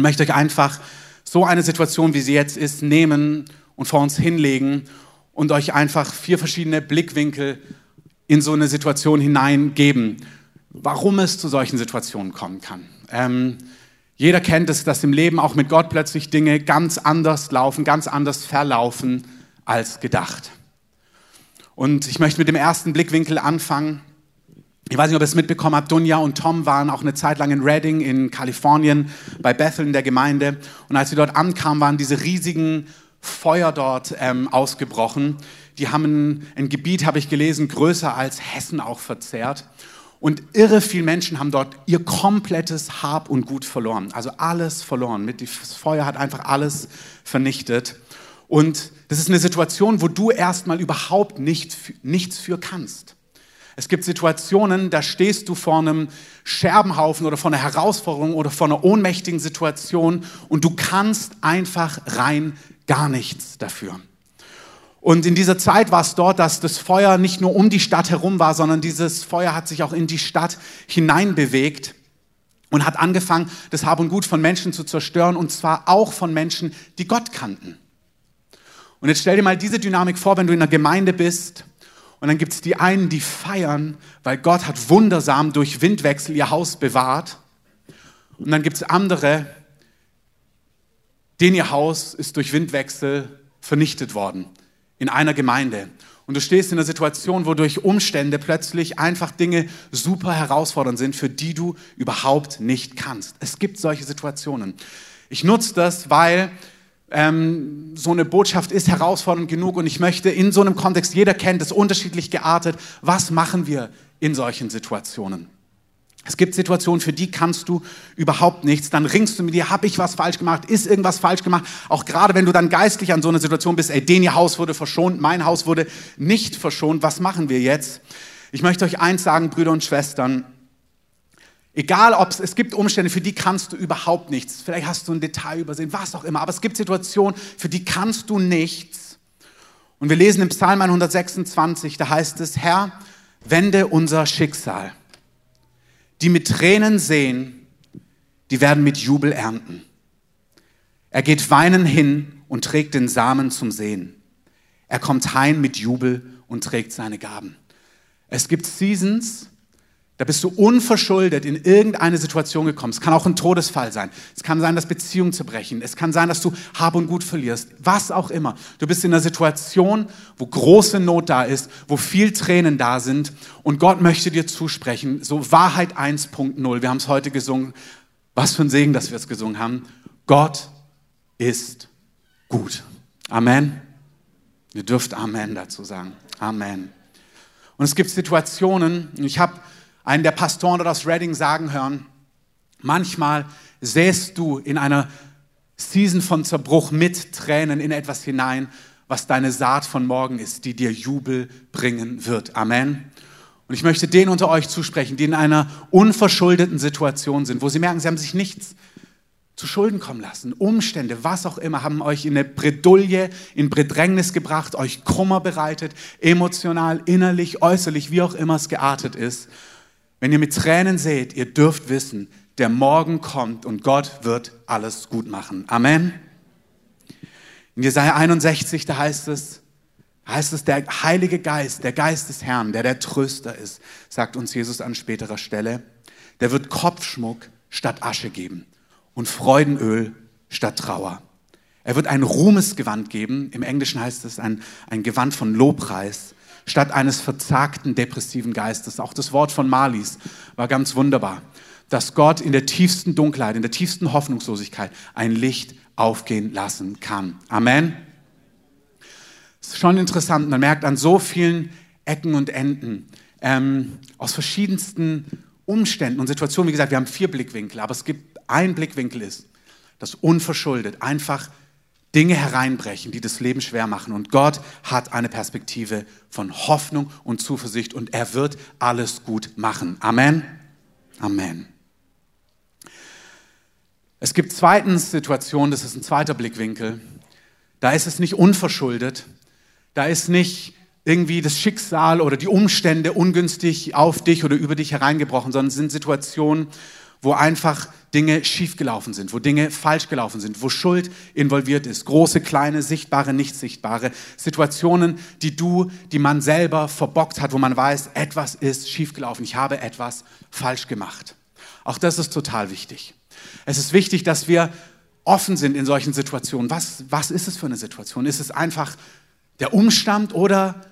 Und möchte euch einfach so eine Situation, wie sie jetzt ist, nehmen und vor uns hinlegen und euch einfach vier verschiedene Blickwinkel in so eine Situation hineingeben, warum es zu solchen Situationen kommen kann. Ähm, jeder kennt es, dass im Leben auch mit Gott plötzlich Dinge ganz anders laufen, ganz anders verlaufen als gedacht. Und ich möchte mit dem ersten Blickwinkel anfangen. Ich weiß nicht, ob ihr es mitbekommen habt, Dunja und Tom waren auch eine Zeit lang in Redding in Kalifornien bei Bethel in der Gemeinde. Und als sie dort ankamen, waren diese riesigen Feuer dort ähm, ausgebrochen. Die haben ein, Gebiet, habe ich gelesen, größer als Hessen auch verzehrt. Und irre viele Menschen haben dort ihr komplettes Hab und Gut verloren. Also alles verloren. Das Feuer hat einfach alles vernichtet. Und das ist eine Situation, wo du erstmal überhaupt nicht, nichts für kannst. Es gibt Situationen, da stehst du vor einem Scherbenhaufen oder vor einer Herausforderung oder vor einer ohnmächtigen Situation und du kannst einfach rein gar nichts dafür. Und in dieser Zeit war es dort, dass das Feuer nicht nur um die Stadt herum war, sondern dieses Feuer hat sich auch in die Stadt hineinbewegt und hat angefangen, das Hab und Gut von Menschen zu zerstören, und zwar auch von Menschen, die Gott kannten. Und jetzt stell dir mal diese Dynamik vor, wenn du in einer Gemeinde bist und dann gibt es die einen, die feiern, weil Gott hat wundersam durch Windwechsel ihr Haus bewahrt. Und dann gibt es andere, denen ihr Haus ist durch Windwechsel vernichtet worden in einer Gemeinde. Und du stehst in einer Situation, wo durch Umstände plötzlich einfach Dinge super herausfordernd sind, für die du überhaupt nicht kannst. Es gibt solche Situationen. Ich nutze das, weil ähm, so eine Botschaft ist herausfordernd genug und ich möchte in so einem Kontext, jeder kennt es unterschiedlich geartet, was machen wir in solchen Situationen? Es gibt Situationen, für die kannst du überhaupt nichts. Dann ringst du mit dir, habe ich was falsch gemacht? Ist irgendwas falsch gemacht? Auch gerade wenn du dann geistlich an so einer Situation bist, ey, den ihr Haus wurde verschont, mein Haus wurde nicht verschont. Was machen wir jetzt? Ich möchte euch eins sagen, Brüder und Schwestern. Egal, ob es, es gibt Umstände, für die kannst du überhaupt nichts. Vielleicht hast du ein Detail übersehen, was auch immer. Aber es gibt Situationen, für die kannst du nichts. Und wir lesen im Psalm 126, da heißt es, Herr, wende unser Schicksal die mit Tränen sehen, die werden mit Jubel ernten. Er geht weinen hin und trägt den Samen zum Sehen. Er kommt heim mit Jubel und trägt seine Gaben. Es gibt Seasons, da bist du unverschuldet in irgendeine Situation gekommen. Es kann auch ein Todesfall sein. Es kann sein, dass Beziehungen zerbrechen. Es kann sein, dass du Hab und Gut verlierst. Was auch immer. Du bist in einer Situation, wo große Not da ist, wo viel Tränen da sind. Und Gott möchte dir zusprechen. So Wahrheit 1.0. Wir haben es heute gesungen. Was für ein Segen, dass wir es gesungen haben. Gott ist gut. Amen. Ihr dürft Amen dazu sagen. Amen. Und es gibt Situationen, ich habe einen der Pastoren aus Reading sagen hören, manchmal säst du in einer Season von Zerbruch mit Tränen in etwas hinein, was deine Saat von morgen ist, die dir Jubel bringen wird. Amen. Und ich möchte denen unter euch zusprechen, die in einer unverschuldeten Situation sind, wo sie merken, sie haben sich nichts zu Schulden kommen lassen. Umstände, was auch immer, haben euch in eine Bredouille, in Bedrängnis gebracht, euch Kummer bereitet, emotional, innerlich, äußerlich, wie auch immer es geartet ist. Wenn ihr mit Tränen seht, ihr dürft wissen, der Morgen kommt und Gott wird alles gut machen. Amen. In Jesaja 61, da heißt es, heißt es, der Heilige Geist, der Geist des Herrn, der der Tröster ist, sagt uns Jesus an späterer Stelle, der wird Kopfschmuck statt Asche geben und Freudenöl statt Trauer. Er wird ein Ruhmesgewand geben, im Englischen heißt es ein, ein Gewand von Lobpreis statt eines verzagten, depressiven Geistes. Auch das Wort von Malis war ganz wunderbar, dass Gott in der tiefsten Dunkelheit, in der tiefsten Hoffnungslosigkeit ein Licht aufgehen lassen kann. Amen. Es ist schon interessant, man merkt an so vielen Ecken und Enden, ähm, aus verschiedensten Umständen und Situationen, wie gesagt, wir haben vier Blickwinkel, aber es gibt ein Blickwinkel ist, das unverschuldet einfach Dinge hereinbrechen, die das Leben schwer machen. Und Gott hat eine Perspektive von Hoffnung und Zuversicht und er wird alles gut machen. Amen. Amen. Es gibt zweitens Situationen, das ist ein zweiter Blickwinkel. Da ist es nicht unverschuldet. Da ist nicht irgendwie das Schicksal oder die Umstände ungünstig auf dich oder über dich hereingebrochen, sondern es sind Situationen, wo einfach Dinge schiefgelaufen sind, wo Dinge falsch gelaufen sind, wo Schuld involviert ist. Große, kleine, sichtbare, nicht sichtbare Situationen, die du, die man selber verbockt hat, wo man weiß, etwas ist schiefgelaufen, ich habe etwas falsch gemacht. Auch das ist total wichtig. Es ist wichtig, dass wir offen sind in solchen Situationen. Was, was ist es für eine Situation? Ist es einfach der Umstand oder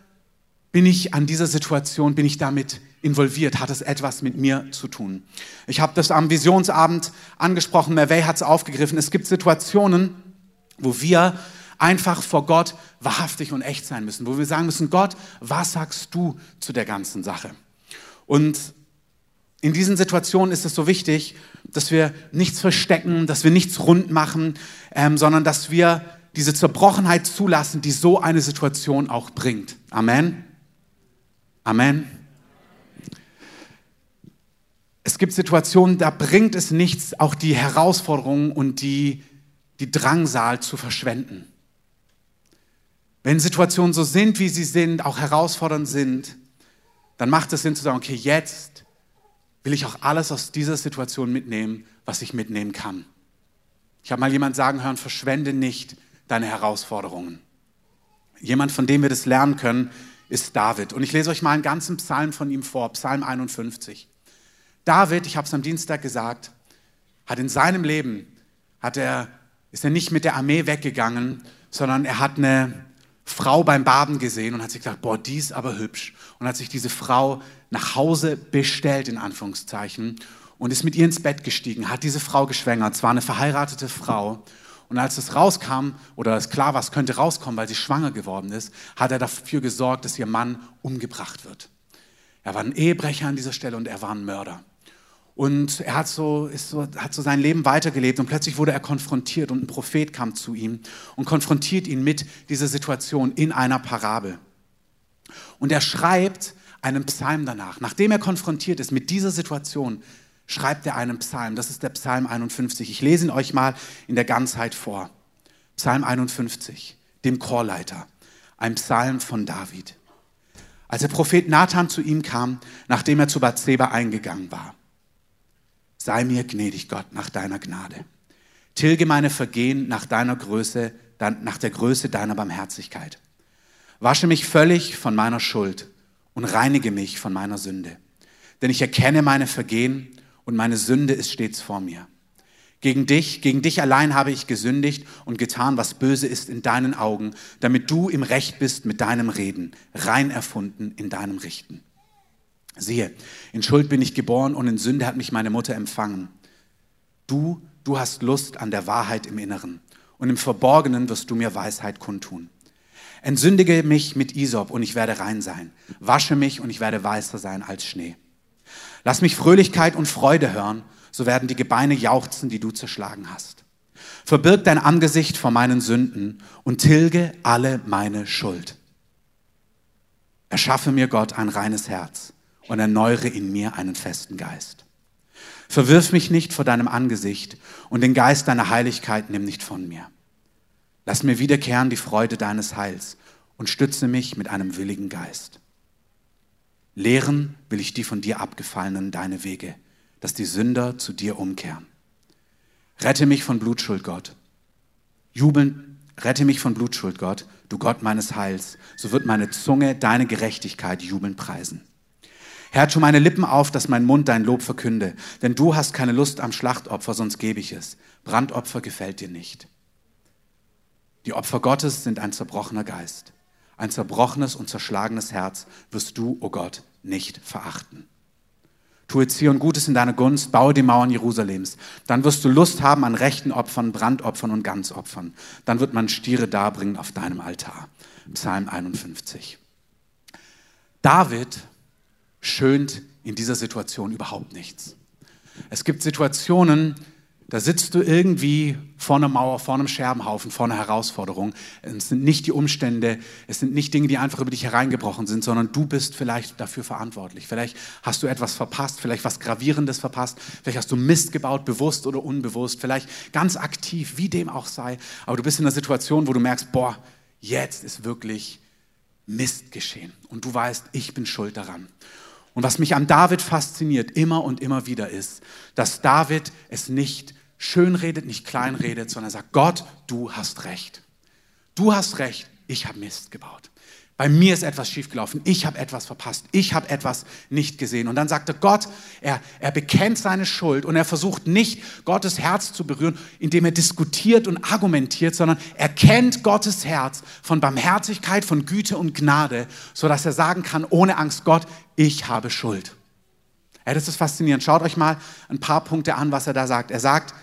bin ich an dieser Situation, bin ich damit involviert? Hat es etwas mit mir zu tun? Ich habe das am Visionsabend angesprochen, Mervey hat es aufgegriffen. Es gibt Situationen, wo wir einfach vor Gott wahrhaftig und echt sein müssen, wo wir sagen müssen, Gott, was sagst du zu der ganzen Sache? Und in diesen Situationen ist es so wichtig, dass wir nichts verstecken, dass wir nichts rund machen, ähm, sondern dass wir diese Zerbrochenheit zulassen, die so eine Situation auch bringt. Amen. Amen. Es gibt Situationen, da bringt es nichts, auch die Herausforderungen und die, die Drangsal zu verschwenden. Wenn Situationen so sind, wie sie sind, auch herausfordernd sind, dann macht es Sinn zu sagen, okay, jetzt will ich auch alles aus dieser Situation mitnehmen, was ich mitnehmen kann. Ich habe mal jemand sagen hören, verschwende nicht deine Herausforderungen. Jemand, von dem wir das lernen können, ist David. Und ich lese euch mal einen ganzen Psalm von ihm vor, Psalm 51. David, ich habe es am Dienstag gesagt, hat in seinem Leben, hat er, ist er nicht mit der Armee weggegangen, sondern er hat eine Frau beim Baden gesehen und hat sich gedacht, boah, die ist aber hübsch. Und hat sich diese Frau nach Hause bestellt, in Anführungszeichen, und ist mit ihr ins Bett gestiegen, hat diese Frau geschwängert. Es war eine verheiratete Frau. Und als es rauskam, oder es klar war, es könnte rauskommen, weil sie schwanger geworden ist, hat er dafür gesorgt, dass ihr Mann umgebracht wird. Er war ein Ehebrecher an dieser Stelle und er war ein Mörder. Und er hat so, ist so, hat so sein Leben weitergelebt und plötzlich wurde er konfrontiert und ein Prophet kam zu ihm und konfrontiert ihn mit dieser Situation in einer Parabel. Und er schreibt einen Psalm danach. Nachdem er konfrontiert ist mit dieser Situation, schreibt er einen Psalm. Das ist der Psalm 51. Ich lese ihn euch mal in der Ganzheit vor. Psalm 51, dem Chorleiter. Ein Psalm von David. Als der Prophet Nathan zu ihm kam, nachdem er zu Bathseba eingegangen war. Sei mir gnädig, Gott, nach deiner Gnade. Tilge meine Vergehen nach deiner Größe, nach der Größe deiner Barmherzigkeit. Wasche mich völlig von meiner Schuld und reinige mich von meiner Sünde. Denn ich erkenne meine Vergehen und meine Sünde ist stets vor mir. Gegen dich, gegen dich allein habe ich gesündigt und getan, was böse ist in deinen Augen, damit du im Recht bist mit deinem Reden, rein erfunden in deinem Richten. Siehe, in Schuld bin ich geboren und in Sünde hat mich meine Mutter empfangen. Du, du hast Lust an der Wahrheit im Inneren und im Verborgenen wirst du mir Weisheit kundtun. Entsündige mich mit Isop und ich werde rein sein. Wasche mich und ich werde weißer sein als Schnee. Lass mich Fröhlichkeit und Freude hören, so werden die Gebeine jauchzen, die du zerschlagen hast. Verbirg dein Angesicht vor meinen Sünden und tilge alle meine Schuld. Erschaffe mir Gott ein reines Herz und erneuere in mir einen festen Geist. Verwirf mich nicht vor deinem Angesicht und den Geist deiner Heiligkeit nimm nicht von mir. Lass mir wiederkehren die Freude deines Heils und stütze mich mit einem willigen Geist. Lehren will ich die von dir abgefallenen deine Wege, dass die Sünder zu dir umkehren. Rette mich von Blutschuld, Gott. Jubeln, rette mich von Blutschuld, Gott, du Gott meines Heils. So wird meine Zunge deine Gerechtigkeit jubeln preisen. Herr, tu meine Lippen auf, dass mein Mund dein Lob verkünde, denn du hast keine Lust am Schlachtopfer, sonst gebe ich es. Brandopfer gefällt dir nicht. Die Opfer Gottes sind ein zerbrochener Geist. Ein zerbrochenes und zerschlagenes Herz wirst du, o oh Gott, nicht verachten. Tue Zion Gutes in deiner Gunst, baue die Mauern Jerusalems. Dann wirst du Lust haben an rechten Opfern, Brandopfern und Ganzopfern. Dann wird man Stiere darbringen auf deinem Altar. Psalm 51. David schönt in dieser Situation überhaupt nichts. Es gibt Situationen, da sitzt du irgendwie vor einer Mauer, vor einem Scherbenhaufen, vor einer Herausforderung. Es sind nicht die Umstände, es sind nicht Dinge, die einfach über dich hereingebrochen sind, sondern du bist vielleicht dafür verantwortlich. Vielleicht hast du etwas verpasst, vielleicht was Gravierendes verpasst, vielleicht hast du Mist gebaut, bewusst oder unbewusst, vielleicht ganz aktiv, wie dem auch sei. Aber du bist in einer Situation, wo du merkst, boah, jetzt ist wirklich Mist geschehen. Und du weißt, ich bin schuld daran. Und was mich an David fasziniert, immer und immer wieder ist, dass David es nicht schönredet, nicht kleinredet, sondern sagt, Gott, du hast recht. Du hast recht, ich habe Mist gebaut. Bei mir ist etwas schiefgelaufen. Ich habe etwas verpasst. Ich habe etwas nicht gesehen. Und dann sagte Gott, er, er bekennt seine Schuld und er versucht nicht, Gottes Herz zu berühren, indem er diskutiert und argumentiert, sondern er kennt Gottes Herz von Barmherzigkeit, von Güte und Gnade, sodass er sagen kann, ohne Angst, Gott, ich habe Schuld. Ja, das ist faszinierend. Schaut euch mal ein paar Punkte an, was er da sagt. Er sagt,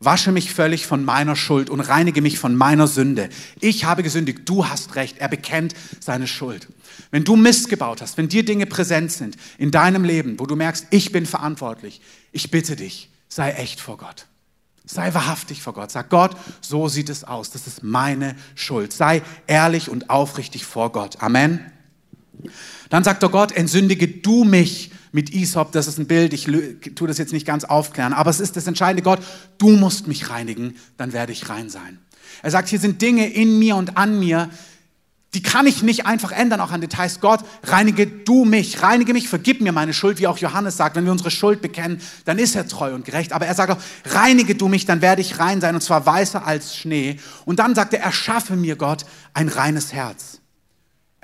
Wasche mich völlig von meiner Schuld und reinige mich von meiner Sünde. Ich habe gesündigt, du hast recht. Er bekennt seine Schuld. Wenn du Mist gebaut hast, wenn dir Dinge präsent sind in deinem Leben, wo du merkst, ich bin verantwortlich, ich bitte dich, sei echt vor Gott. Sei wahrhaftig vor Gott. Sag Gott, so sieht es aus. Das ist meine Schuld. Sei ehrlich und aufrichtig vor Gott. Amen. Dann sagt er Gott, entsündige du mich mit Isop, das ist ein Bild, ich tue das jetzt nicht ganz aufklären, aber es ist das entscheidende Gott, du musst mich reinigen, dann werde ich rein sein. Er sagt, hier sind Dinge in mir und an mir, die kann ich nicht einfach ändern, auch an Details. Gott, reinige du mich, reinige mich, vergib mir meine Schuld, wie auch Johannes sagt. Wenn wir unsere Schuld bekennen, dann ist er treu und gerecht. Aber er sagt auch, reinige du mich, dann werde ich rein sein, und zwar weißer als Schnee. Und dann sagt er, erschaffe mir Gott ein reines Herz.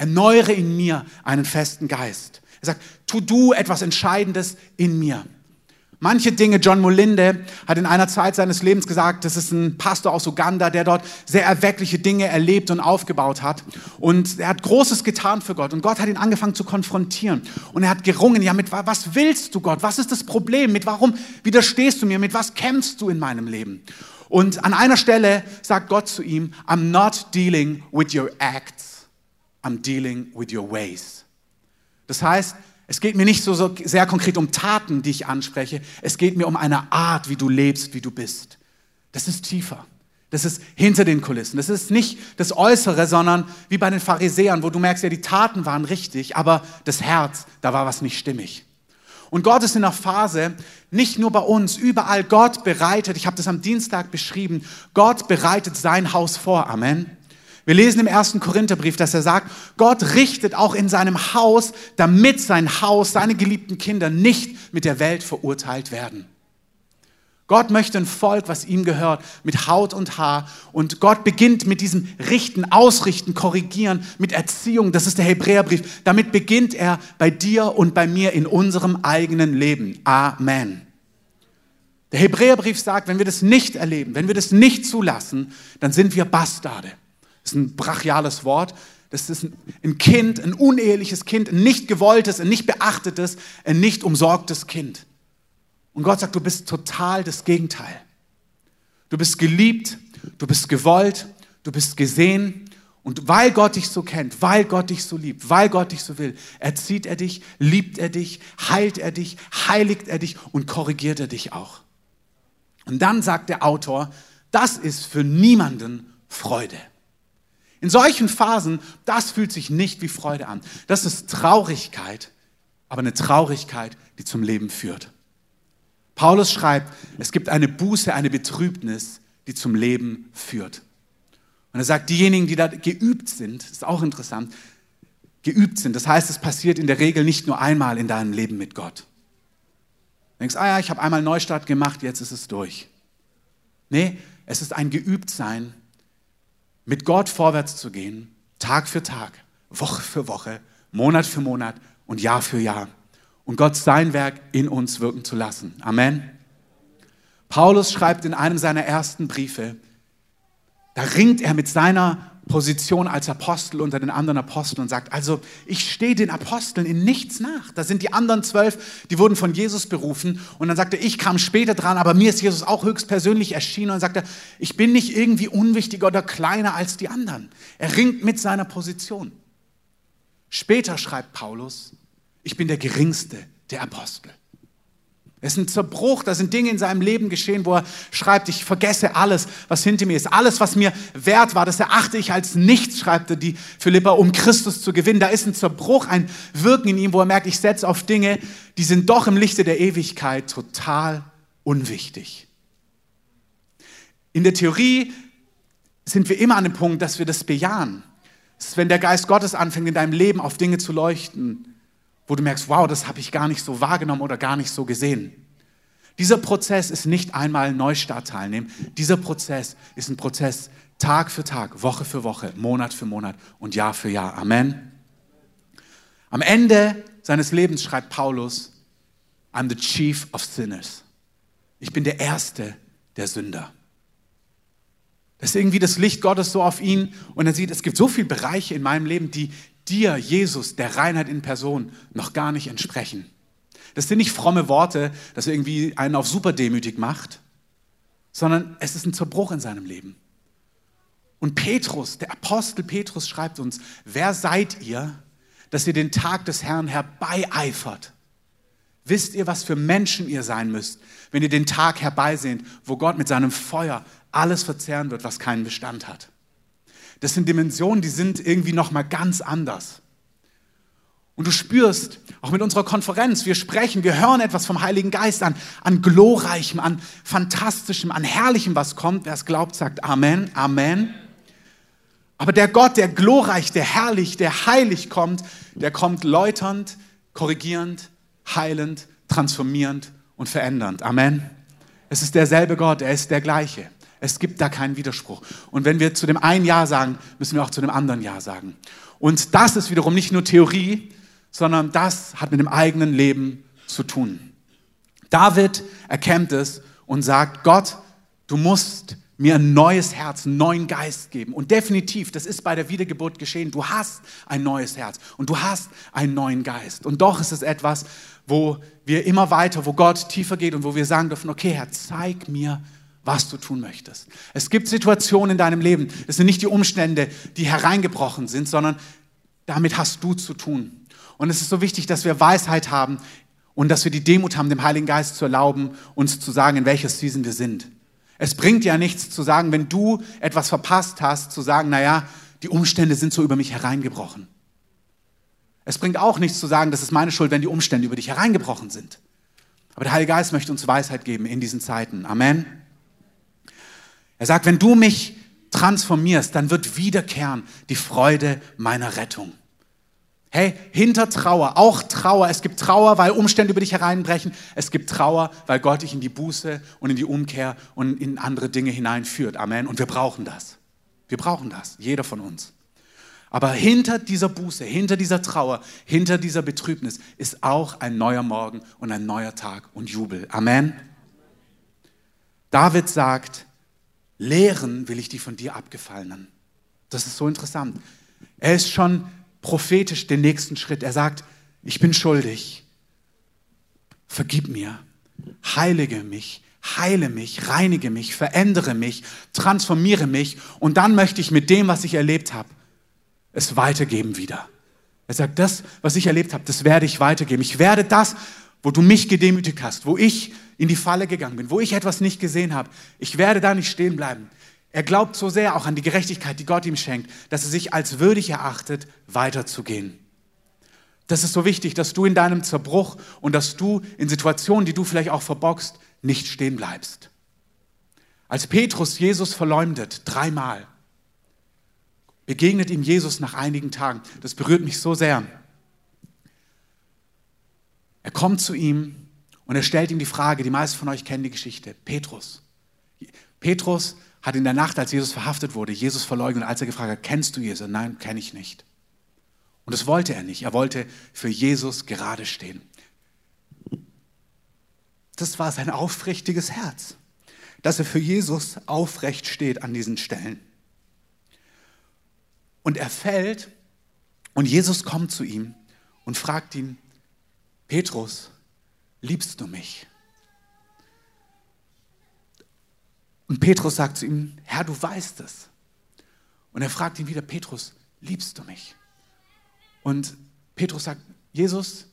Erneuere in mir einen festen Geist. Er sagt, tu du etwas Entscheidendes in mir. Manche Dinge, John Molinde hat in einer Zeit seines Lebens gesagt, das ist ein Pastor aus Uganda, der dort sehr erweckliche Dinge erlebt und aufgebaut hat. Und er hat Großes getan für Gott. Und Gott hat ihn angefangen zu konfrontieren. Und er hat gerungen, ja, mit was willst du Gott? Was ist das Problem? Mit warum widerstehst du mir? Mit was kämpfst du in meinem Leben? Und an einer Stelle sagt Gott zu ihm, I'm not dealing with your acts, I'm dealing with your ways. Das heißt, es geht mir nicht so, so sehr konkret um Taten, die ich anspreche. Es geht mir um eine Art, wie du lebst, wie du bist. Das ist tiefer. Das ist hinter den Kulissen. Das ist nicht das Äußere, sondern wie bei den Pharisäern, wo du merkst, ja, die Taten waren richtig, aber das Herz, da war was nicht stimmig. Und Gott ist in der Phase, nicht nur bei uns, überall, Gott bereitet, ich habe das am Dienstag beschrieben, Gott bereitet sein Haus vor. Amen. Wir lesen im ersten Korintherbrief, dass er sagt, Gott richtet auch in seinem Haus, damit sein Haus, seine geliebten Kinder nicht mit der Welt verurteilt werden. Gott möchte ein Volk, was ihm gehört, mit Haut und Haar. Und Gott beginnt mit diesem Richten, Ausrichten, Korrigieren, mit Erziehung. Das ist der Hebräerbrief. Damit beginnt er bei dir und bei mir in unserem eigenen Leben. Amen. Der Hebräerbrief sagt, wenn wir das nicht erleben, wenn wir das nicht zulassen, dann sind wir Bastarde. Das ist ein brachiales Wort. Das ist ein Kind, ein uneheliches Kind, ein nicht gewolltes, ein nicht beachtetes, ein nicht umsorgtes Kind. Und Gott sagt, du bist total das Gegenteil. Du bist geliebt, du bist gewollt, du bist gesehen. Und weil Gott dich so kennt, weil Gott dich so liebt, weil Gott dich so will, erzieht er dich, liebt er dich, heilt er dich, heiligt er dich und korrigiert er dich auch. Und dann sagt der Autor, das ist für niemanden Freude. In solchen Phasen, das fühlt sich nicht wie Freude an. Das ist Traurigkeit, aber eine Traurigkeit, die zum Leben führt. Paulus schreibt, es gibt eine Buße, eine Betrübnis, die zum Leben führt. Und er sagt, diejenigen, die da geübt sind, ist auch interessant, geübt sind. Das heißt, es passiert in der Regel nicht nur einmal in deinem Leben mit Gott. Du denkst, ah ja, ich habe einmal Neustart gemacht, jetzt ist es durch. Nee, es ist ein Geübtsein mit Gott vorwärts zu gehen, Tag für Tag, Woche für Woche, Monat für Monat und Jahr für Jahr. Und Gott sein Werk in uns wirken zu lassen. Amen. Paulus schreibt in einem seiner ersten Briefe, da ringt er mit seiner Position als Apostel unter den anderen Aposteln und sagt, also ich stehe den Aposteln in nichts nach. Da sind die anderen zwölf, die wurden von Jesus berufen und dann sagt er, ich kam später dran, aber mir ist Jesus auch höchstpersönlich erschienen und sagte, ich bin nicht irgendwie unwichtiger oder kleiner als die anderen. Er ringt mit seiner Position. Später schreibt Paulus, ich bin der geringste der Apostel. Es ist ein Zerbruch, da sind Dinge in seinem Leben geschehen, wo er schreibt, ich vergesse alles, was hinter mir ist. Alles, was mir wert war, das erachte ich als nichts, schreibt er die Philippa, um Christus zu gewinnen. Da ist ein Zerbruch, ein Wirken in ihm, wo er merkt, ich setze auf Dinge, die sind doch im Lichte der Ewigkeit total unwichtig. In der Theorie sind wir immer an dem Punkt, dass wir das bejahen. Das ist, wenn der Geist Gottes anfängt, in deinem Leben auf Dinge zu leuchten, wo du merkst, wow, das habe ich gar nicht so wahrgenommen oder gar nicht so gesehen. Dieser Prozess ist nicht einmal Neustart teilnehmen. Dieser Prozess ist ein Prozess Tag für Tag, Woche für Woche, Monat für Monat und Jahr für Jahr. Amen. Am Ende seines Lebens schreibt Paulus, I'm the chief of sinners. Ich bin der Erste der Sünder. Das ist irgendwie das Licht Gottes so auf ihn und er sieht, es gibt so viele Bereiche in meinem Leben, die dir, Jesus, der Reinheit in Person, noch gar nicht entsprechen. Das sind nicht fromme Worte, das irgendwie einen auf super demütig macht, sondern es ist ein Zerbruch in seinem Leben. Und Petrus, der Apostel Petrus schreibt uns, wer seid ihr, dass ihr den Tag des Herrn herbeieifert? Wisst ihr, was für Menschen ihr sein müsst, wenn ihr den Tag herbeisehnt, wo Gott mit seinem Feuer alles verzehren wird, was keinen Bestand hat? Das sind Dimensionen, die sind irgendwie noch mal ganz anders. Und du spürst, auch mit unserer Konferenz, wir sprechen, wir hören etwas vom Heiligen Geist an, an glorreichem, an fantastischem, an herrlichem, was kommt. Wer es glaubt, sagt Amen, Amen. Aber der Gott, der glorreich, der herrlich, der heilig kommt, der kommt läuternd, korrigierend, heilend, transformierend und verändernd. Amen. Es ist derselbe Gott, er ist der gleiche. Es gibt da keinen Widerspruch. Und wenn wir zu dem einen Ja sagen, müssen wir auch zu dem anderen Ja sagen. Und das ist wiederum nicht nur Theorie, sondern das hat mit dem eigenen Leben zu tun. David erkennt es und sagt, Gott, du musst mir ein neues Herz, einen neuen Geist geben. Und definitiv, das ist bei der Wiedergeburt geschehen. Du hast ein neues Herz und du hast einen neuen Geist. Und doch ist es etwas, wo wir immer weiter, wo Gott tiefer geht und wo wir sagen dürfen, okay Herr, zeig mir, was du tun möchtest. Es gibt Situationen in deinem Leben, es sind nicht die Umstände, die hereingebrochen sind, sondern damit hast du zu tun. Und es ist so wichtig, dass wir Weisheit haben und dass wir die Demut haben, dem Heiligen Geist zu erlauben, uns zu sagen, in welcher Season wir sind. Es bringt ja nichts zu sagen, wenn du etwas verpasst hast, zu sagen, naja, die Umstände sind so über mich hereingebrochen. Es bringt auch nichts zu sagen, das ist meine Schuld, wenn die Umstände über dich hereingebrochen sind. Aber der Heilige Geist möchte uns Weisheit geben in diesen Zeiten. Amen. Er sagt, wenn du mich transformierst, dann wird wiederkehren die Freude meiner Rettung. Hey, hinter Trauer, auch Trauer. Es gibt Trauer, weil Umstände über dich hereinbrechen. Es gibt Trauer, weil Gott dich in die Buße und in die Umkehr und in andere Dinge hineinführt. Amen. Und wir brauchen das. Wir brauchen das. Jeder von uns. Aber hinter dieser Buße, hinter dieser Trauer, hinter dieser Betrübnis ist auch ein neuer Morgen und ein neuer Tag und Jubel. Amen. David sagt, lehren will ich die von dir abgefallenen. Das ist so interessant. Er ist schon prophetisch den nächsten Schritt. Er sagt, ich bin schuldig, vergib mir, heilige mich, heile mich, reinige mich, verändere mich, transformiere mich und dann möchte ich mit dem, was ich erlebt habe, es weitergeben wieder. Er sagt, das, was ich erlebt habe, das werde ich weitergeben. Ich werde das, wo du mich gedemütigt hast, wo ich in die Falle gegangen bin, wo ich etwas nicht gesehen habe, ich werde da nicht stehen bleiben. Er glaubt so sehr auch an die Gerechtigkeit, die Gott ihm schenkt, dass er sich als würdig erachtet, weiterzugehen. Das ist so wichtig, dass du in deinem Zerbruch und dass du in Situationen, die du vielleicht auch verbockst, nicht stehen bleibst. Als Petrus Jesus verleumdet, dreimal, begegnet ihm Jesus nach einigen Tagen. Das berührt mich so sehr. Er kommt zu ihm und er stellt ihm die Frage, die meisten von euch kennen die Geschichte, Petrus. Petrus hat in der Nacht, als Jesus verhaftet wurde, Jesus verleugnet, als er gefragt hat, kennst du Jesus? Nein, kenne ich nicht. Und das wollte er nicht. Er wollte für Jesus gerade stehen. Das war sein aufrichtiges Herz, dass er für Jesus aufrecht steht an diesen Stellen. Und er fällt und Jesus kommt zu ihm und fragt ihn, Petrus, liebst du mich? Und Petrus sagt zu ihm, Herr, du weißt es. Und er fragt ihn wieder, Petrus, liebst du mich? Und Petrus sagt, Jesus,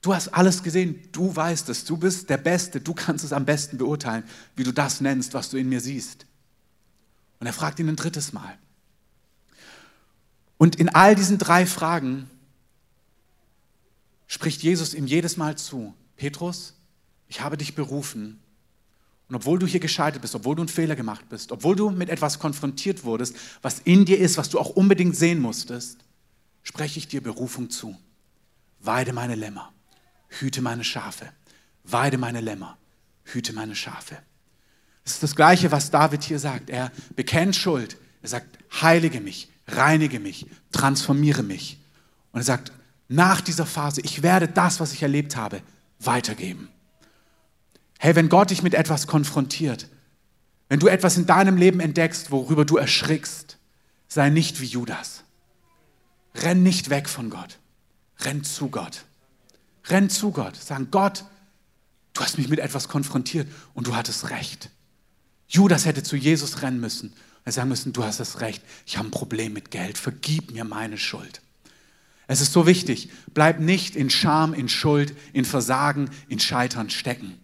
du hast alles gesehen, du weißt es, du bist der Beste, du kannst es am besten beurteilen, wie du das nennst, was du in mir siehst. Und er fragt ihn ein drittes Mal. Und in all diesen drei Fragen spricht Jesus ihm jedes Mal zu, Petrus, ich habe dich berufen, und obwohl du hier gescheitert bist, obwohl du einen Fehler gemacht bist, obwohl du mit etwas konfrontiert wurdest, was in dir ist, was du auch unbedingt sehen musstest, spreche ich dir Berufung zu. weide meine Lämmer, hüte meine Schafe, weide meine Lämmer, hüte meine Schafe. Das ist das Gleiche, was David hier sagt. Er bekennt Schuld. Er sagt, heilige mich, reinige mich, transformiere mich. Und er sagt, nach dieser Phase, ich werde das, was ich erlebt habe, weitergeben. Hey, wenn Gott dich mit etwas konfrontiert, wenn du etwas in deinem Leben entdeckst, worüber du erschrickst, sei nicht wie Judas. Renn nicht weg von Gott. Renn zu Gott. Renn zu Gott. Sagen, Gott, du hast mich mit etwas konfrontiert und du hattest recht. Judas hätte zu Jesus rennen müssen. Er sagen müssen, du hast das Recht, ich habe ein Problem mit Geld, vergib mir meine Schuld. Es ist so wichtig, bleib nicht in Scham, in Schuld, in Versagen, in Scheitern stecken.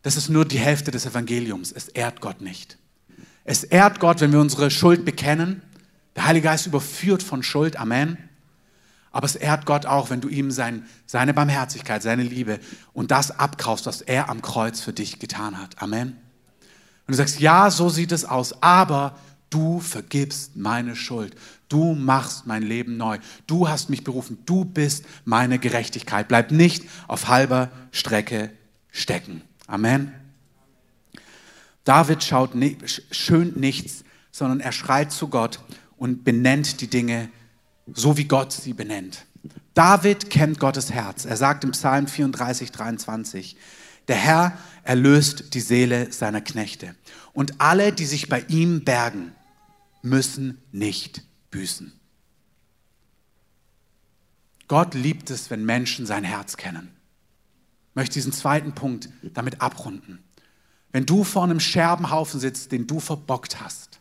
Das ist nur die Hälfte des Evangeliums. Es ehrt Gott nicht. Es ehrt Gott, wenn wir unsere Schuld bekennen. Der Heilige Geist überführt von Schuld. Amen. Aber es ehrt Gott auch, wenn du ihm sein, seine Barmherzigkeit, seine Liebe und das abkaufst, was er am Kreuz für dich getan hat. Amen. Und du sagst, ja, so sieht es aus, aber du vergibst meine Schuld. Du machst mein Leben neu. Du hast mich berufen. Du bist meine Gerechtigkeit. Bleib nicht auf halber Strecke stecken. Amen. David schaut schön nichts, sondern er schreit zu Gott und benennt die Dinge so, wie Gott sie benennt. David kennt Gottes Herz. Er sagt im Psalm 34, 23, der Herr erlöst die Seele seiner Knechte. Und alle, die sich bei ihm bergen, müssen nicht büßen. Gott liebt es, wenn Menschen sein Herz kennen. Ich möchte diesen zweiten Punkt damit abrunden. Wenn du vor einem Scherbenhaufen sitzt, den du verbockt hast,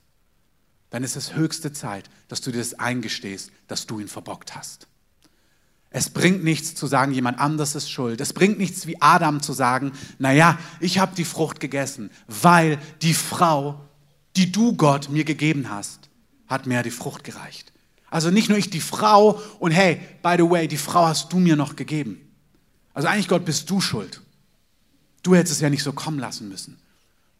dann ist es höchste Zeit, dass du dir das eingestehst, dass du ihn verbockt hast. Es bringt nichts zu sagen, jemand anders ist schuld. Es bringt nichts wie Adam zu sagen, naja, ich habe die Frucht gegessen, weil die Frau, die du Gott mir gegeben hast, hat mir die Frucht gereicht. Also nicht nur ich die Frau und hey, by the way, die Frau hast du mir noch gegeben. Also eigentlich Gott bist du schuld. Du hättest es ja nicht so kommen lassen müssen.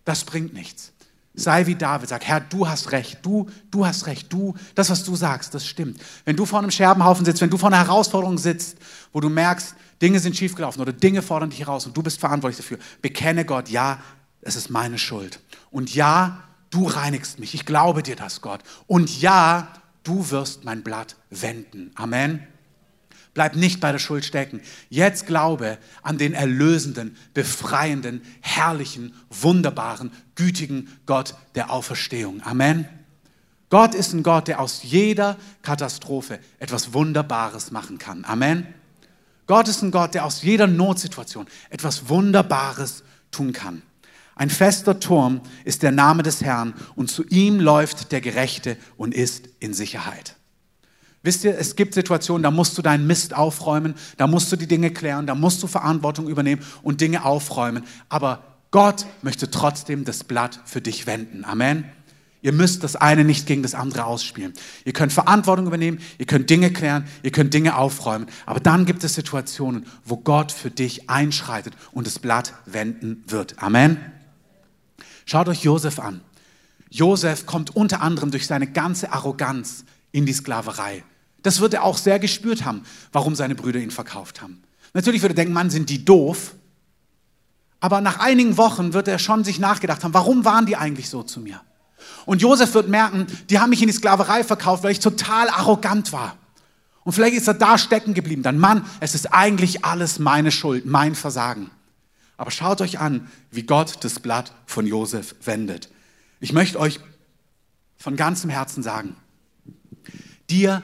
Das bringt nichts. Sei wie David, sag, Herr, du hast recht, du, du hast recht, du, das, was du sagst, das stimmt. Wenn du vor einem Scherbenhaufen sitzt, wenn du vor einer Herausforderung sitzt, wo du merkst, Dinge sind schiefgelaufen oder Dinge fordern dich heraus und du bist verantwortlich dafür, bekenne Gott, ja, es ist meine Schuld. Und ja, du reinigst mich. Ich glaube dir das, Gott. Und ja, du wirst mein Blatt wenden. Amen. Bleib nicht bei der Schuld stecken. Jetzt glaube an den erlösenden, befreienden, herrlichen, wunderbaren, gütigen Gott der Auferstehung. Amen. Gott ist ein Gott, der aus jeder Katastrophe etwas Wunderbares machen kann. Amen. Gott ist ein Gott, der aus jeder Notsituation etwas Wunderbares tun kann. Ein fester Turm ist der Name des Herrn und zu ihm läuft der Gerechte und ist in Sicherheit. Wisst ihr, es gibt Situationen, da musst du deinen Mist aufräumen, da musst du die Dinge klären, da musst du Verantwortung übernehmen und Dinge aufräumen. Aber Gott möchte trotzdem das Blatt für dich wenden. Amen. Ihr müsst das eine nicht gegen das andere ausspielen. Ihr könnt Verantwortung übernehmen, ihr könnt Dinge klären, ihr könnt Dinge aufräumen. Aber dann gibt es Situationen, wo Gott für dich einschreitet und das Blatt wenden wird. Amen. Schaut euch Josef an. Josef kommt unter anderem durch seine ganze Arroganz in die Sklaverei. Das wird er auch sehr gespürt haben, warum seine Brüder ihn verkauft haben. Natürlich würde er denken, Mann, sind die doof. Aber nach einigen Wochen wird er schon sich nachgedacht haben, warum waren die eigentlich so zu mir? Und Josef wird merken, die haben mich in die Sklaverei verkauft, weil ich total arrogant war. Und vielleicht ist er da stecken geblieben. Dann, Mann, es ist eigentlich alles meine Schuld, mein Versagen. Aber schaut euch an, wie Gott das Blatt von Josef wendet. Ich möchte euch von ganzem Herzen sagen, dir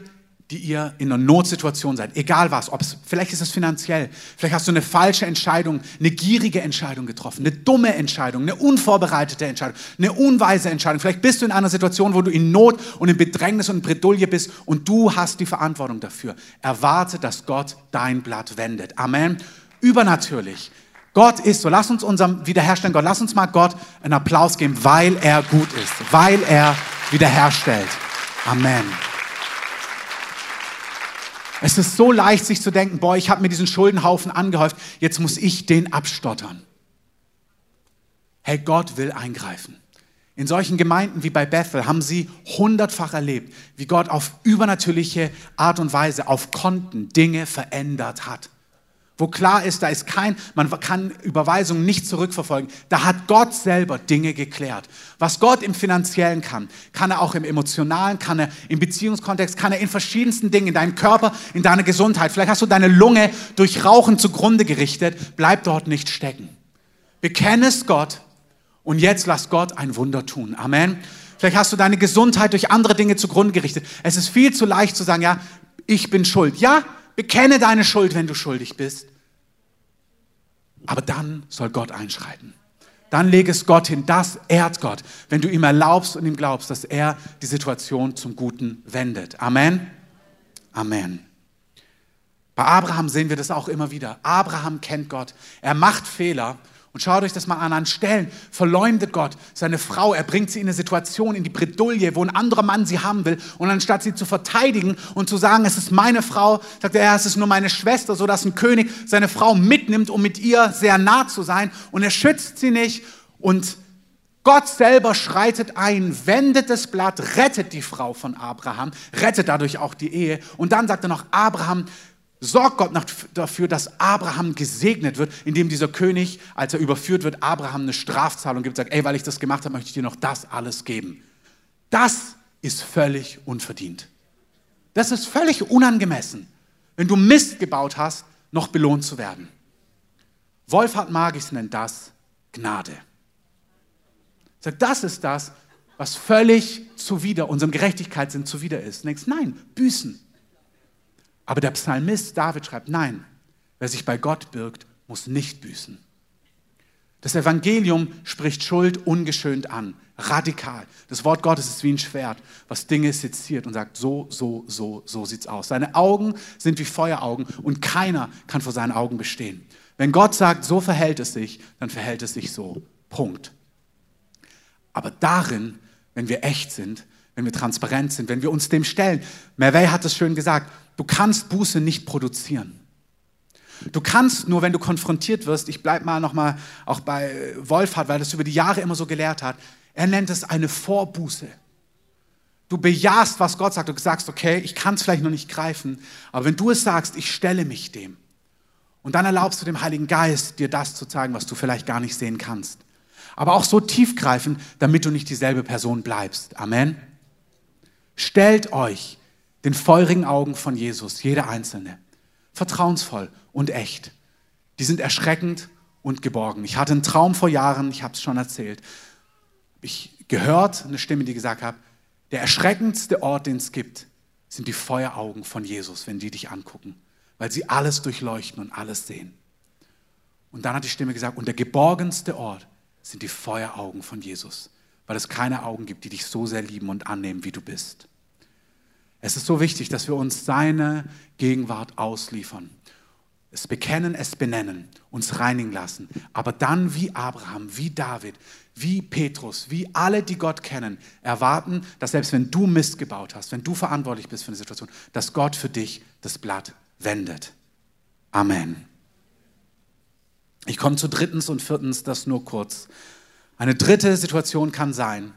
die ihr in einer Notsituation seid, egal was, ob es, vielleicht ist es finanziell, vielleicht hast du eine falsche Entscheidung, eine gierige Entscheidung getroffen, eine dumme Entscheidung, eine unvorbereitete Entscheidung, eine unweise Entscheidung. Vielleicht bist du in einer Situation, wo du in Not und in Bedrängnis und in Bredouille bist und du hast die Verantwortung dafür. Erwarte, dass Gott dein Blatt wendet. Amen. Übernatürlich. Gott ist so. Lass uns unserem Wiederherstellen Gott, lass uns mal Gott einen Applaus geben, weil er gut ist, weil er wiederherstellt. Amen. Es ist so leicht, sich zu denken, boah, ich habe mir diesen Schuldenhaufen angehäuft, jetzt muss ich den abstottern. Hey, Gott will eingreifen. In solchen Gemeinden wie bei Bethel haben sie hundertfach erlebt, wie Gott auf übernatürliche Art und Weise auf Konten Dinge verändert hat. Wo klar ist, da ist kein, man kann Überweisungen nicht zurückverfolgen. Da hat Gott selber Dinge geklärt. Was Gott im Finanziellen kann, kann er auch im Emotionalen, kann er im Beziehungskontext, kann er in verschiedensten Dingen, in deinem Körper, in deiner Gesundheit. Vielleicht hast du deine Lunge durch Rauchen zugrunde gerichtet. Bleib dort nicht stecken. Bekenne es Gott und jetzt lass Gott ein Wunder tun. Amen. Vielleicht hast du deine Gesundheit durch andere Dinge zugrunde gerichtet. Es ist viel zu leicht zu sagen, ja, ich bin schuld. Ja, bekenne deine Schuld, wenn du schuldig bist. Aber dann soll Gott einschreiten. Dann lege es Gott hin. Das ehrt Gott, wenn du ihm erlaubst und ihm glaubst, dass er die Situation zum Guten wendet. Amen. Amen. Bei Abraham sehen wir das auch immer wieder. Abraham kennt Gott. Er macht Fehler und schaut euch das mal an. An Stellen verleumdet Gott seine Frau. Er bringt sie in eine Situation, in die Bredouille, wo ein anderer Mann sie haben will. Und anstatt sie zu verteidigen und zu sagen, es ist meine Frau, sagt er, es ist nur meine Schwester, so dass ein König seine Frau mitnimmt, um mit ihr sehr nah zu sein. Und er schützt sie nicht. Und Gott selber schreitet ein, wendet das Blatt, rettet die Frau von Abraham, rettet dadurch auch die Ehe. Und dann sagt er noch, Abraham, sorgt Gott dafür, dass Abraham gesegnet wird, indem dieser König, als er überführt wird, Abraham eine Strafzahlung gibt, sagt, ey, weil ich das gemacht habe, möchte ich dir noch das alles geben. Das ist völlig unverdient. Das ist völlig unangemessen, wenn du Mist gebaut hast, noch belohnt zu werden. Wolfhard Magis nennt das Gnade. Sagt, das ist das, was völlig zuwider, unserem Gerechtigkeitssinn zuwider ist. Denkst, nein, büßen. Aber der Psalmist David schreibt, nein, wer sich bei Gott birgt, muss nicht büßen. Das Evangelium spricht Schuld ungeschönt an, radikal. Das Wort Gottes ist wie ein Schwert, was Dinge seziert und sagt, so, so, so, so sieht's aus. Seine Augen sind wie Feueraugen und keiner kann vor seinen Augen bestehen. Wenn Gott sagt, so verhält es sich, dann verhält es sich so. Punkt. Aber darin, wenn wir echt sind, wenn wir transparent sind, wenn wir uns dem stellen, Mervey hat es schön gesagt, Du kannst Buße nicht produzieren. Du kannst nur, wenn du konfrontiert wirst, ich bleibe mal nochmal auch bei Wolfhard, weil das über die Jahre immer so gelehrt hat, er nennt es eine Vorbuße. Du bejahst, was Gott sagt. Du sagst, okay, ich kann es vielleicht noch nicht greifen, aber wenn du es sagst, ich stelle mich dem. Und dann erlaubst du dem Heiligen Geist, dir das zu zeigen, was du vielleicht gar nicht sehen kannst. Aber auch so tiefgreifend, damit du nicht dieselbe Person bleibst. Amen. Stellt euch den feurigen Augen von Jesus, jeder einzelne. Vertrauensvoll und echt. Die sind erschreckend und geborgen. Ich hatte einen Traum vor Jahren, ich habe es schon erzählt. Ich gehört eine Stimme, die gesagt hat, der erschreckendste Ort, den es gibt, sind die Feueraugen von Jesus, wenn die dich angucken, weil sie alles durchleuchten und alles sehen. Und dann hat die Stimme gesagt, und der geborgenste Ort sind die Feueraugen von Jesus, weil es keine Augen gibt, die dich so sehr lieben und annehmen, wie du bist. Es ist so wichtig, dass wir uns seine Gegenwart ausliefern. Es bekennen, es benennen, uns reinigen lassen. Aber dann wie Abraham, wie David, wie Petrus, wie alle, die Gott kennen, erwarten, dass selbst wenn du Mist gebaut hast, wenn du verantwortlich bist für eine Situation, dass Gott für dich das Blatt wendet. Amen. Ich komme zu drittens und viertens, das nur kurz. Eine dritte Situation kann sein,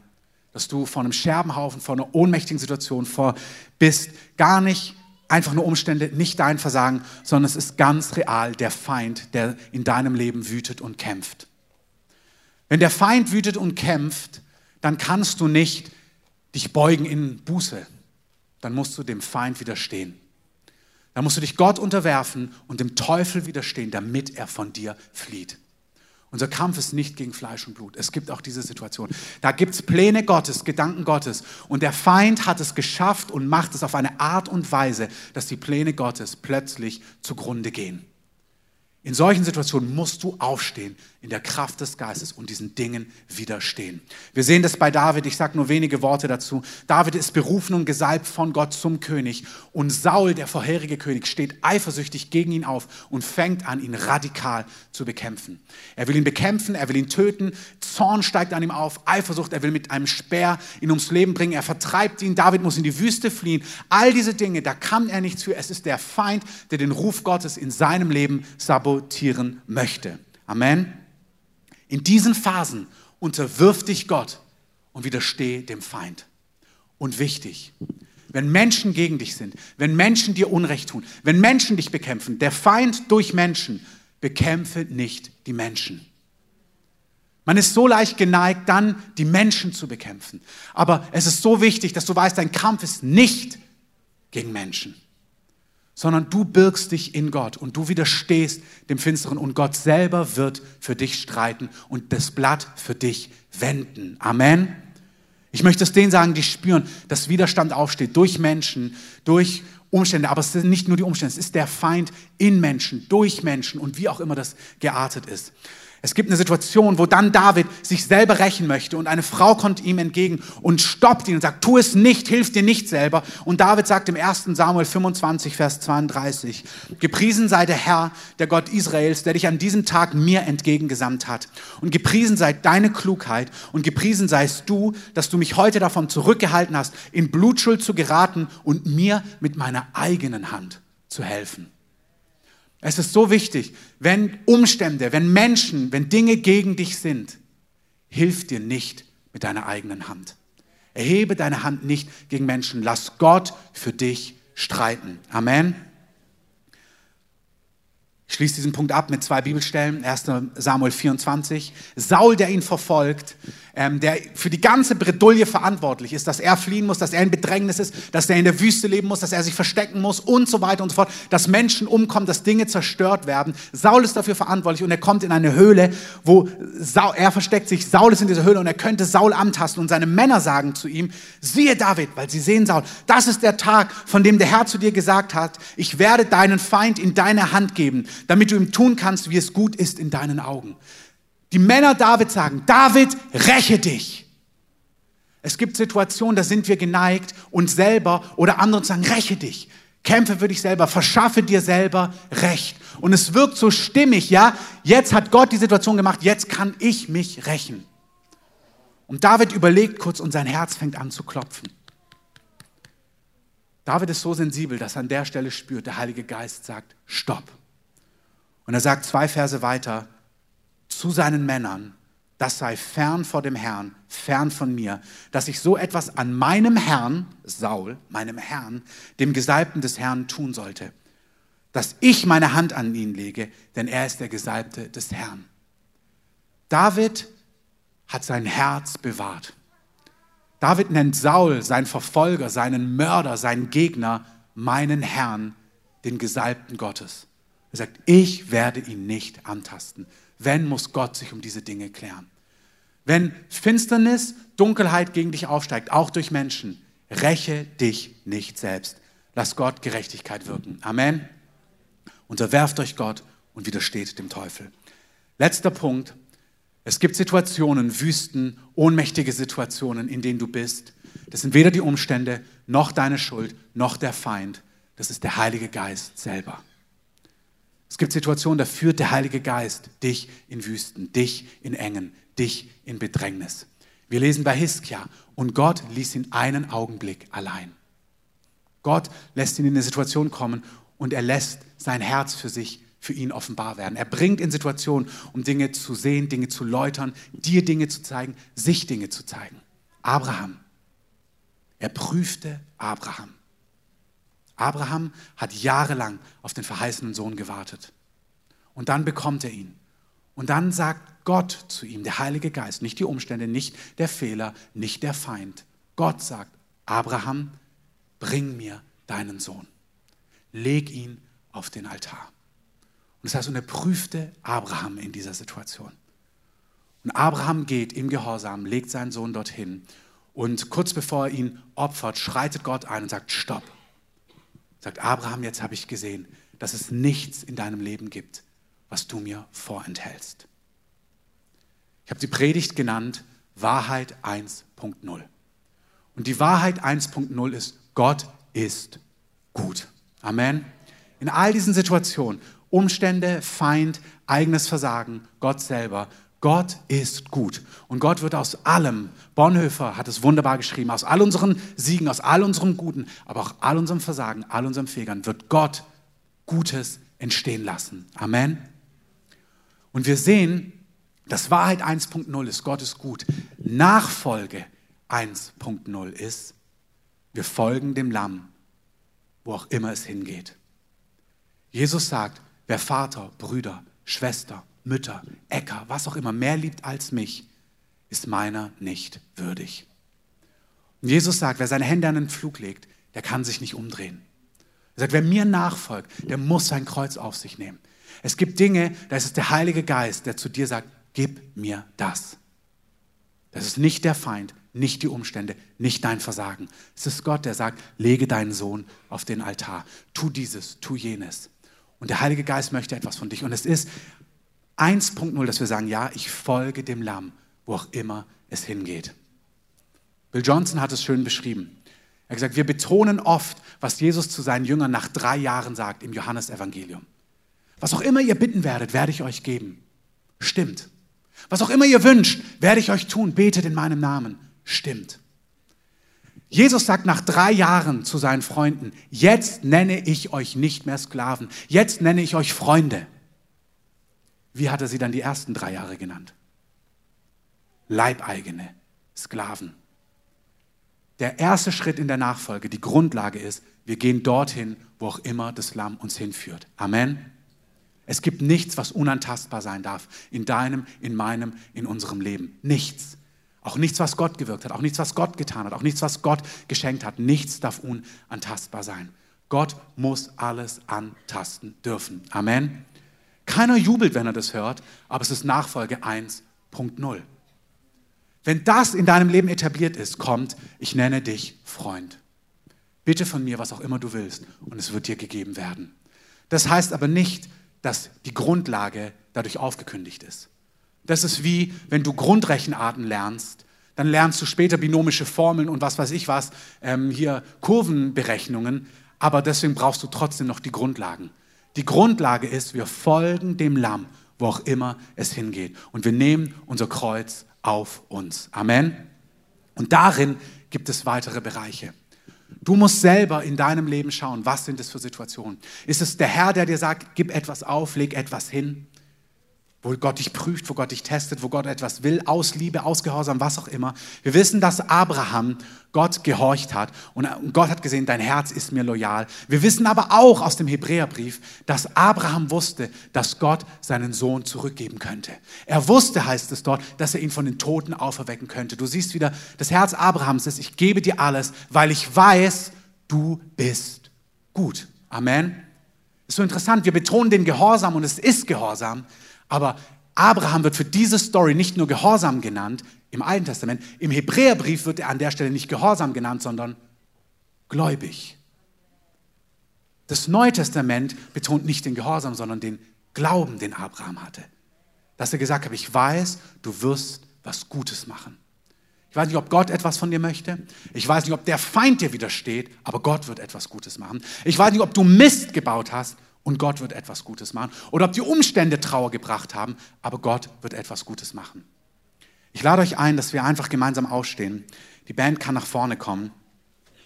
dass du vor einem Scherbenhaufen, vor einer ohnmächtigen Situation vor bist. Gar nicht einfach nur Umstände, nicht dein Versagen, sondern es ist ganz real der Feind, der in deinem Leben wütet und kämpft. Wenn der Feind wütet und kämpft, dann kannst du nicht dich beugen in Buße. Dann musst du dem Feind widerstehen. Dann musst du dich Gott unterwerfen und dem Teufel widerstehen, damit er von dir flieht. Unser Kampf ist nicht gegen Fleisch und Blut. Es gibt auch diese Situation. Da gibt es Pläne Gottes, Gedanken Gottes. Und der Feind hat es geschafft und macht es auf eine Art und Weise, dass die Pläne Gottes plötzlich zugrunde gehen. In solchen Situationen musst du aufstehen in der Kraft des Geistes und diesen Dingen widerstehen. Wir sehen das bei David, ich sage nur wenige Worte dazu. David ist berufen und gesalbt von Gott zum König und Saul, der vorherige König, steht eifersüchtig gegen ihn auf und fängt an, ihn radikal zu bekämpfen. Er will ihn bekämpfen, er will ihn töten, Zorn steigt an ihm auf, Eifersucht, er will mit einem Speer ihn ums Leben bringen, er vertreibt ihn, David muss in die Wüste fliehen. All diese Dinge, da kann er nichts für. Es ist der Feind, der den Ruf Gottes in seinem Leben sabotieren möchte. Amen. In diesen Phasen unterwirft dich Gott und widersteh dem Feind. Und wichtig, wenn Menschen gegen dich sind, wenn Menschen dir Unrecht tun, wenn Menschen dich bekämpfen, der Feind durch Menschen, bekämpfe nicht die Menschen. Man ist so leicht geneigt, dann die Menschen zu bekämpfen. Aber es ist so wichtig, dass du weißt, dein Kampf ist nicht gegen Menschen, sondern du birgst dich in Gott und du widerstehst dem Finsteren und Gott selber wird für dich streiten und das Blatt für dich wenden. Amen. Ich möchte es denen sagen, die spüren, dass Widerstand aufsteht durch Menschen, durch Umstände, aber es sind nicht nur die Umstände, es ist der Feind in Menschen, durch Menschen und wie auch immer das geartet ist. Es gibt eine Situation, wo dann David sich selber rächen möchte und eine Frau kommt ihm entgegen und stoppt ihn und sagt, tu es nicht, hilf dir nicht selber. Und David sagt im 1. Samuel 25, Vers 32, gepriesen sei der Herr, der Gott Israels, der dich an diesem Tag mir entgegengesandt hat. Und gepriesen sei deine Klugheit und gepriesen seist du, dass du mich heute davon zurückgehalten hast, in Blutschuld zu geraten und mir mit meiner eigenen Hand zu helfen. Es ist so wichtig, wenn Umstände, wenn Menschen, wenn Dinge gegen dich sind, hilf dir nicht mit deiner eigenen Hand. Erhebe deine Hand nicht gegen Menschen. Lass Gott für dich streiten. Amen. Ich schließe diesen Punkt ab mit zwei Bibelstellen. 1. Samuel 24. Saul, der ihn verfolgt, ähm, der für die ganze Bredouille verantwortlich ist, dass er fliehen muss, dass er in Bedrängnis ist, dass er in der Wüste leben muss, dass er sich verstecken muss und so weiter und so fort, dass Menschen umkommen, dass Dinge zerstört werden. Saul ist dafür verantwortlich und er kommt in eine Höhle, wo Saul, er versteckt sich, Saul ist in dieser Höhle und er könnte Saul antasten und seine Männer sagen zu ihm, siehe David, weil sie sehen Saul, das ist der Tag, von dem der Herr zu dir gesagt hat, ich werde deinen Feind in deine Hand geben damit du ihm tun kannst, wie es gut ist in deinen Augen. Die Männer David sagen, David, räche dich. Es gibt Situationen, da sind wir geneigt, uns selber oder anderen zu sagen, räche dich. Kämpfe für dich selber, verschaffe dir selber Recht. Und es wirkt so stimmig, ja, jetzt hat Gott die Situation gemacht, jetzt kann ich mich rächen. Und David überlegt kurz und sein Herz fängt an zu klopfen. David ist so sensibel, dass er an der Stelle spürt, der Heilige Geist sagt, stopp. Und er sagt zwei Verse weiter zu seinen Männern, das sei fern vor dem Herrn, fern von mir, dass ich so etwas an meinem Herrn, Saul, meinem Herrn, dem Gesalbten des Herrn tun sollte, dass ich meine Hand an ihn lege, denn er ist der Gesalbte des Herrn. David hat sein Herz bewahrt. David nennt Saul, sein Verfolger, seinen Mörder, seinen Gegner, meinen Herrn, den Gesalbten Gottes. Er sagt, ich werde ihn nicht antasten. Wenn, muss Gott sich um diese Dinge klären. Wenn Finsternis, Dunkelheit gegen dich aufsteigt, auch durch Menschen, räche dich nicht selbst. Lass Gott Gerechtigkeit wirken. Amen. Unterwerft euch Gott und widersteht dem Teufel. Letzter Punkt. Es gibt Situationen, Wüsten, ohnmächtige Situationen, in denen du bist. Das sind weder die Umstände, noch deine Schuld, noch der Feind. Das ist der Heilige Geist selber. Es gibt Situationen, da führt der Heilige Geist dich in Wüsten, dich in Engen, dich in Bedrängnis. Wir lesen bei Hiskia, und Gott ließ ihn einen Augenblick allein. Gott lässt ihn in eine Situation kommen und er lässt sein Herz für sich, für ihn offenbar werden. Er bringt in Situationen, um Dinge zu sehen, Dinge zu läutern, dir Dinge zu zeigen, sich Dinge zu zeigen. Abraham. Er prüfte Abraham. Abraham hat jahrelang auf den verheißenen Sohn gewartet. Und dann bekommt er ihn. Und dann sagt Gott zu ihm, der Heilige Geist, nicht die Umstände, nicht der Fehler, nicht der Feind. Gott sagt, Abraham, bring mir deinen Sohn. Leg ihn auf den Altar. Und das heißt, und er prüfte Abraham in dieser Situation. Und Abraham geht im Gehorsam, legt seinen Sohn dorthin. Und kurz bevor er ihn opfert, schreitet Gott ein und sagt, stopp. Sagt Abraham, jetzt habe ich gesehen, dass es nichts in deinem Leben gibt, was du mir vorenthältst. Ich habe die Predigt genannt Wahrheit 1.0. Und die Wahrheit 1.0 ist, Gott ist gut. Amen. In all diesen Situationen, Umstände, Feind, eigenes Versagen, Gott selber, Gott ist gut. Und Gott wird aus allem, Bonhoeffer hat es wunderbar geschrieben, aus all unseren Siegen, aus all unserem Guten, aber auch all unserem Versagen, all unseren Fehlern, wird Gott Gutes entstehen lassen. Amen. Und wir sehen, dass Wahrheit 1.0 ist, Gott ist gut. Nachfolge 1.0 ist, wir folgen dem Lamm, wo auch immer es hingeht. Jesus sagt, wer Vater, Brüder, Schwester, Mütter, Äcker, was auch immer mehr liebt als mich, ist meiner nicht würdig. Und Jesus sagt, wer seine Hände an den Flug legt, der kann sich nicht umdrehen. Er sagt, wer mir nachfolgt, der muss sein Kreuz auf sich nehmen. Es gibt Dinge, da ist es der Heilige Geist, der zu dir sagt, gib mir das. Das ist nicht der Feind, nicht die Umstände, nicht dein Versagen. Es ist Gott, der sagt, lege deinen Sohn auf den Altar. Tu dieses, tu jenes. Und der Heilige Geist möchte etwas von dich. Und es ist 1.0, dass wir sagen, ja, ich folge dem Lamm, wo auch immer es hingeht. Bill Johnson hat es schön beschrieben. Er hat gesagt, wir betonen oft, was Jesus zu seinen Jüngern nach drei Jahren sagt im Johannesevangelium. Was auch immer ihr bitten werdet, werde ich euch geben. Stimmt. Was auch immer ihr wünscht, werde ich euch tun. Betet in meinem Namen. Stimmt. Jesus sagt nach drei Jahren zu seinen Freunden, jetzt nenne ich euch nicht mehr Sklaven, jetzt nenne ich euch Freunde. Wie hat er sie dann die ersten drei Jahre genannt? Leibeigene, Sklaven. Der erste Schritt in der Nachfolge, die Grundlage ist, wir gehen dorthin, wo auch immer das Lamm uns hinführt. Amen. Es gibt nichts, was unantastbar sein darf in deinem, in meinem, in unserem Leben. Nichts. Auch nichts, was Gott gewirkt hat, auch nichts, was Gott getan hat, auch nichts, was Gott geschenkt hat. Nichts darf unantastbar sein. Gott muss alles antasten dürfen. Amen. Keiner jubelt, wenn er das hört, aber es ist Nachfolge 1.0. Wenn das in deinem Leben etabliert ist, kommt, ich nenne dich Freund. Bitte von mir, was auch immer du willst, und es wird dir gegeben werden. Das heißt aber nicht, dass die Grundlage dadurch aufgekündigt ist. Das ist wie, wenn du Grundrechenarten lernst, dann lernst du später binomische Formeln und was weiß ich was, ähm, hier Kurvenberechnungen, aber deswegen brauchst du trotzdem noch die Grundlagen. Die Grundlage ist, wir folgen dem Lamm, wo auch immer es hingeht. Und wir nehmen unser Kreuz auf uns. Amen. Und darin gibt es weitere Bereiche. Du musst selber in deinem Leben schauen, was sind es für Situationen. Ist es der Herr, der dir sagt, gib etwas auf, leg etwas hin? Wo Gott dich prüft, wo Gott dich testet, wo Gott etwas will, aus Liebe, aus Gehorsam, was auch immer. Wir wissen, dass Abraham Gott gehorcht hat und Gott hat gesehen, dein Herz ist mir loyal. Wir wissen aber auch aus dem Hebräerbrief, dass Abraham wusste, dass Gott seinen Sohn zurückgeben könnte. Er wusste, heißt es dort, dass er ihn von den Toten auferwecken könnte. Du siehst wieder, das Herz Abrahams ist, ich gebe dir alles, weil ich weiß, du bist gut. Amen. Ist so interessant, wir betonen den Gehorsam und es ist Gehorsam, aber Abraham wird für diese Story nicht nur Gehorsam genannt im Alten Testament, im Hebräerbrief wird er an der Stelle nicht Gehorsam genannt, sondern gläubig. Das Neue Testament betont nicht den Gehorsam, sondern den Glauben, den Abraham hatte. Dass er gesagt hat, ich weiß, du wirst was Gutes machen. Ich weiß nicht, ob Gott etwas von dir möchte. Ich weiß nicht, ob der Feind dir widersteht, aber Gott wird etwas Gutes machen. Ich weiß nicht, ob du Mist gebaut hast, und Gott wird etwas Gutes machen. Oder ob die Umstände Trauer gebracht haben, aber Gott wird etwas Gutes machen. Ich lade euch ein, dass wir einfach gemeinsam aufstehen. Die Band kann nach vorne kommen.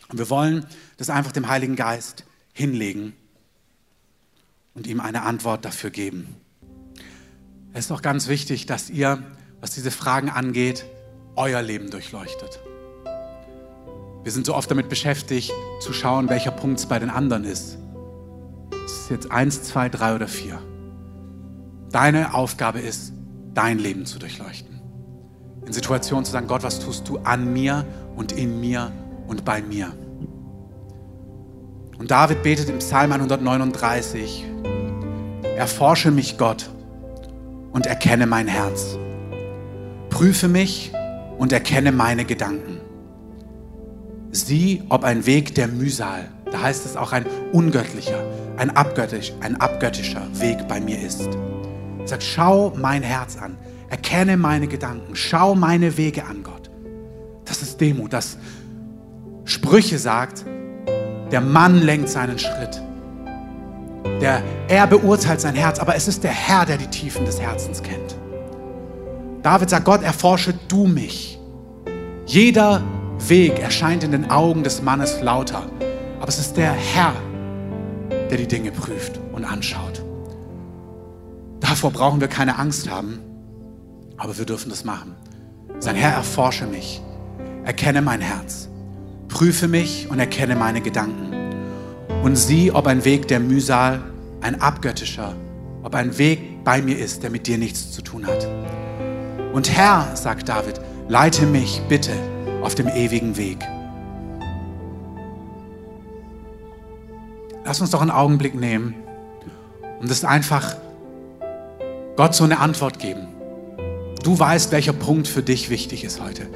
Und wir wollen das einfach dem Heiligen Geist hinlegen und ihm eine Antwort dafür geben. Es ist auch ganz wichtig, dass ihr, was diese Fragen angeht, euer Leben durchleuchtet. Wir sind so oft damit beschäftigt, zu schauen, welcher Punkt es bei den anderen ist ist jetzt eins, zwei, drei oder vier. Deine Aufgabe ist, dein Leben zu durchleuchten. In Situationen zu sagen, Gott, was tust du an mir und in mir und bei mir? Und David betet im Psalm 139, erforsche mich Gott und erkenne mein Herz. Prüfe mich und erkenne meine Gedanken. Sieh, ob ein Weg der Mühsal, da heißt es auch ein ungöttlicher, ein, abgöttisch, ein abgöttischer Weg bei mir ist. Er sagt, schau mein Herz an, erkenne meine Gedanken, schau meine Wege an, Gott. Das ist Demut, das Sprüche sagt, der Mann lenkt seinen Schritt. Der, er beurteilt sein Herz, aber es ist der Herr, der die Tiefen des Herzens kennt. David sagt, Gott, erforsche du mich. Jeder Weg erscheint in den Augen des Mannes lauter, aber es ist der Herr, der die Dinge prüft und anschaut. Davor brauchen wir keine Angst haben, aber wir dürfen das machen. Sein Herr, erforsche mich. erkenne mein Herz. Prüfe mich und erkenne meine Gedanken. Und sieh, ob ein Weg der Mühsal, ein abgöttischer, ob ein Weg bei mir ist, der mit dir nichts zu tun hat. Und Herr, sagt David, leite mich bitte auf dem ewigen Weg. Lass uns doch einen Augenblick nehmen und es einfach Gott so eine Antwort geben. Du weißt, welcher Punkt für dich wichtig ist heute.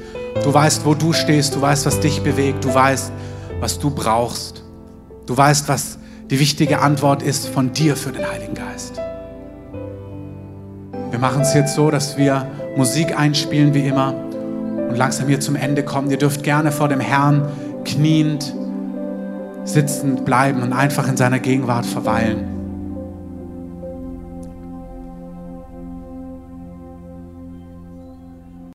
Du weißt, wo du stehst, du weißt, was dich bewegt, du weißt, was du brauchst. Du weißt, was die wichtige Antwort ist von dir für den Heiligen Geist. Wir machen es jetzt so, dass wir Musik einspielen wie immer und langsam hier zum Ende kommen. Ihr dürft gerne vor dem Herrn kniend, sitzend bleiben und einfach in seiner Gegenwart verweilen.